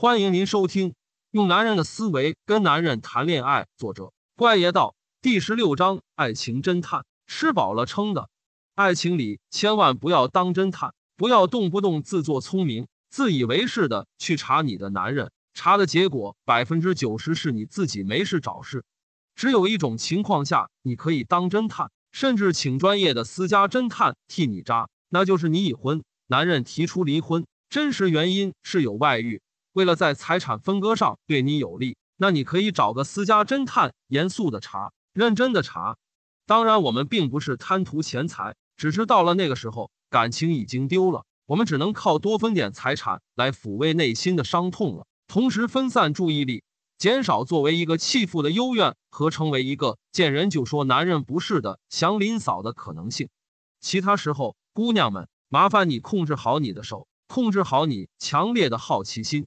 欢迎您收听《用男人的思维跟男人谈恋爱》，作者怪爷道第十六章：爱情侦探。吃饱了撑的，爱情里千万不要当侦探，不要动不动自作聪明、自以为是的去查你的男人，查的结果百分之九十是你自己没事找事。只有一种情况下你可以当侦探，甚至请专业的私家侦探替你扎，那就是你已婚，男人提出离婚，真实原因是有外遇。为了在财产分割上对你有利，那你可以找个私家侦探，严肃的查，认真的查。当然，我们并不是贪图钱财，只是到了那个时候，感情已经丢了，我们只能靠多分点财产来抚慰内心的伤痛了，同时分散注意力，减少作为一个弃妇的幽怨和成为一个见人就说男人不是的祥林嫂的可能性。其他时候，姑娘们，麻烦你控制好你的手，控制好你强烈的好奇心。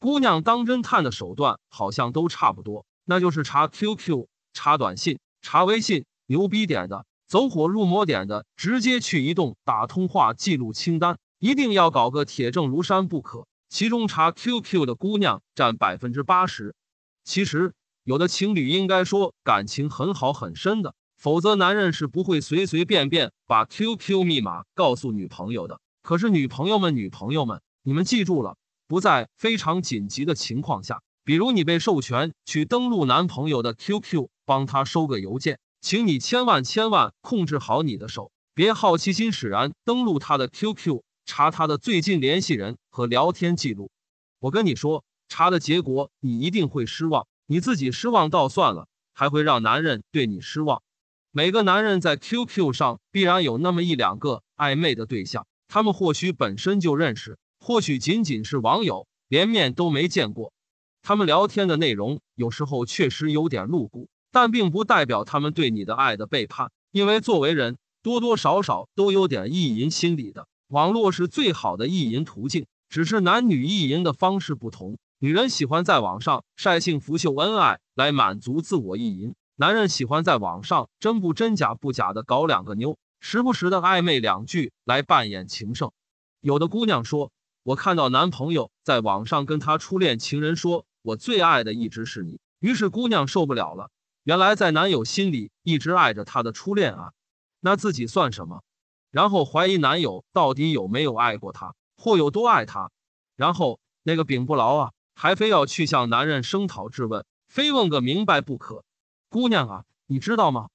姑娘当侦探的手段好像都差不多，那就是查 QQ、查短信、查微信，牛逼点的、走火入魔点的，直接去移动打通话记录清单，一定要搞个铁证如山不可。其中查 QQ 的姑娘占百分之八十。其实有的情侣应该说感情很好很深的，否则男人是不会随随便便把 QQ 密码告诉女朋友的。可是女朋友们、女朋友们，你们记住了。不在非常紧急的情况下，比如你被授权去登录男朋友的 QQ，帮他收个邮件，请你千万千万控制好你的手，别好奇心使然登录他的 QQ，查他的最近联系人和聊天记录。我跟你说，查的结果你一定会失望，你自己失望倒算了，还会让男人对你失望。每个男人在 QQ 上必然有那么一两个暧昧的对象，他们或许本身就认识。或许仅仅是网友，连面都没见过。他们聊天的内容有时候确实有点露骨，但并不代表他们对你的爱的背叛。因为作为人，多多少少都有点意淫心理的。网络是最好的意淫途径，只是男女意淫的方式不同。女人喜欢在网上晒幸福秀恩爱来满足自我意淫，男人喜欢在网上真不真假不假的搞两个妞，时不时的暧昧两句来扮演情圣。有的姑娘说。我看到男朋友在网上跟他初恋情人说：“我最爱的一直是你。”于是姑娘受不了了。原来在男友心里一直爱着他的初恋啊，那自己算什么？然后怀疑男友到底有没有爱过她，或有多爱她。然后那个饼不牢啊，还非要去向男人声讨质问，非问个明白不可。姑娘啊，你知道吗？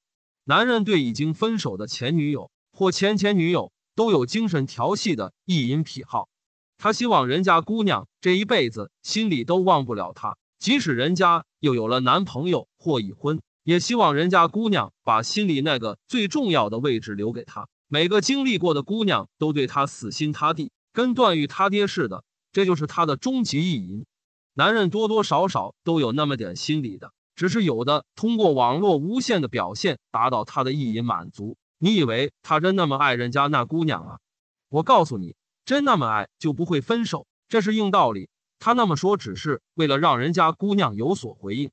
男人对已经分手的前女友或前前女友都有精神调戏的意淫癖好。他希望人家姑娘这一辈子心里都忘不了他，即使人家又有了男朋友或已婚，也希望人家姑娘把心里那个最重要的位置留给他。每个经历过的姑娘都对他死心塌地，跟段誉他爹似的，这就是他的终极意淫。男人多多少少都有那么点心理的，只是有的通过网络无限的表现达到他的意淫满足。你以为他真那么爱人家那姑娘啊？我告诉你。真那么爱就不会分手，这是硬道理。他那么说只是为了让人家姑娘有所回应。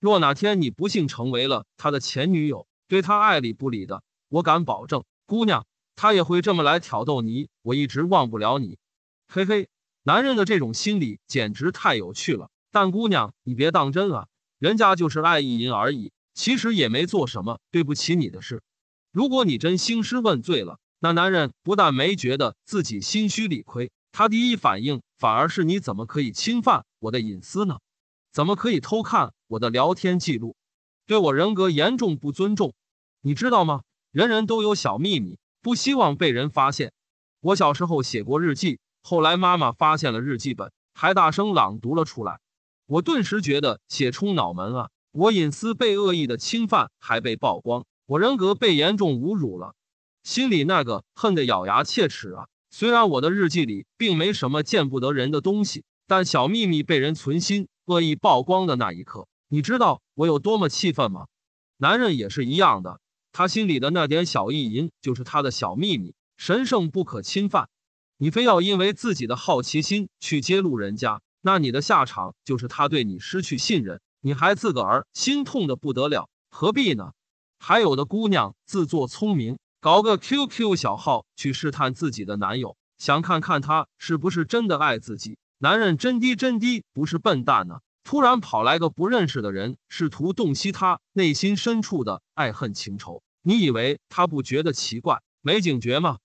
若哪天你不幸成为了他的前女友，对他爱理不理的，我敢保证，姑娘他也会这么来挑逗你。我一直忘不了你，嘿嘿。男人的这种心理简直太有趣了。但姑娘你别当真啊，人家就是爱意淫而已，其实也没做什么对不起你的事。如果你真兴师问罪了。那男人不但没觉得自己心虚理亏，他第一反应反而是你怎么可以侵犯我的隐私呢？怎么可以偷看我的聊天记录？对我人格严重不尊重，你知道吗？人人都有小秘密，不希望被人发现。我小时候写过日记，后来妈妈发现了日记本，还大声朗读了出来。我顿时觉得血冲脑门啊！我隐私被恶意的侵犯，还被曝光，我人格被严重侮辱了。心里那个恨得咬牙切齿啊！虽然我的日记里并没什么见不得人的东西，但小秘密被人存心恶意曝光的那一刻，你知道我有多么气愤吗？男人也是一样的，他心里的那点小意淫就是他的小秘密，神圣不可侵犯。你非要因为自己的好奇心去揭露人家，那你的下场就是他对你失去信任，你还自个儿心痛的不得了，何必呢？还有的姑娘自作聪明。搞个 QQ 小号去试探自己的男友，想看看他是不是真的爱自己。男人真滴真滴不是笨蛋呢。突然跑来个不认识的人，试图洞悉他内心深处的爱恨情仇。你以为他不觉得奇怪、没警觉吗？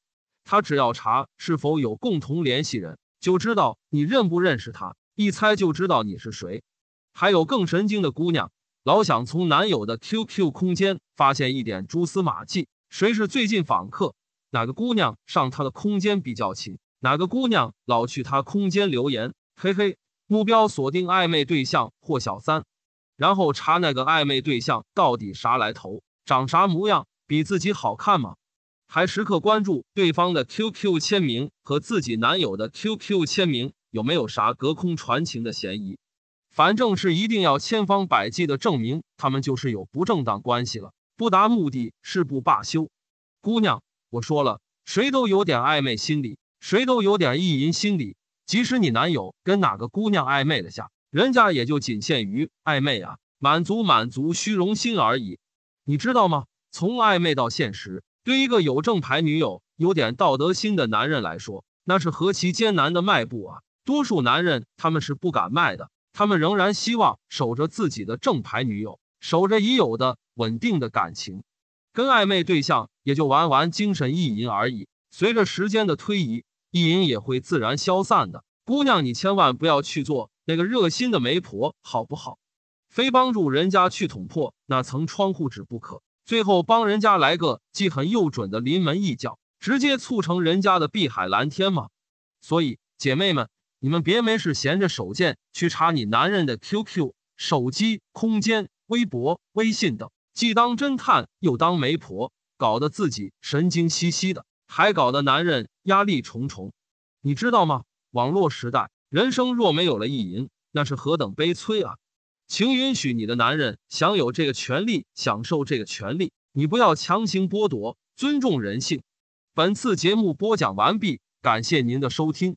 他只要查是否有共同联系人，就知道你认不认识他，一猜就知道你是谁。还有更神经的姑娘，老想从男友的 QQ 空间发现一点蛛丝马迹，谁是最近访客，哪个姑娘上他的空间比较勤，哪个姑娘老去他空间留言，嘿嘿。目标锁定暧昧对象或小三，然后查那个暧昧对象到底啥来头，长啥模样，比自己好看吗？还时刻关注对方的 QQ 签名和自己男友的 QQ 签名有没有啥隔空传情的嫌疑。反正是一定要千方百计的证明他们就是有不正当关系了，不达目的誓不罢休。姑娘，我说了，谁都有点暧昧心理，谁都有点意淫心理。即使你男友跟哪个姑娘暧昧了下，人家也就仅限于暧昧啊，满足满足虚荣心而已。你知道吗？从暧昧到现实，对一个有正牌女友、有点道德心的男人来说，那是何其艰难的迈步啊！多数男人他们是不敢迈的，他们仍然希望守着自己的正牌女友，守着已有的稳定的感情，跟暧昧对象也就玩玩精神意淫而已。随着时间的推移。意淫也会自然消散的，姑娘，你千万不要去做那个热心的媒婆，好不好？非帮助人家去捅破那层窗户纸不可，最后帮人家来个既狠又准的临门一脚，直接促成人家的碧海蓝天吗？所以，姐妹们，你们别没事闲着手贱去查你男人的 QQ、手机、空间、微博、微信等，既当侦探又当媒婆，搞得自己神经兮兮的。还搞得男人压力重重，你知道吗？网络时代，人生若没有了意淫，那是何等悲催啊！请允许你的男人享有这个权利，享受这个权利，你不要强行剥夺，尊重人性。本次节目播讲完毕，感谢您的收听。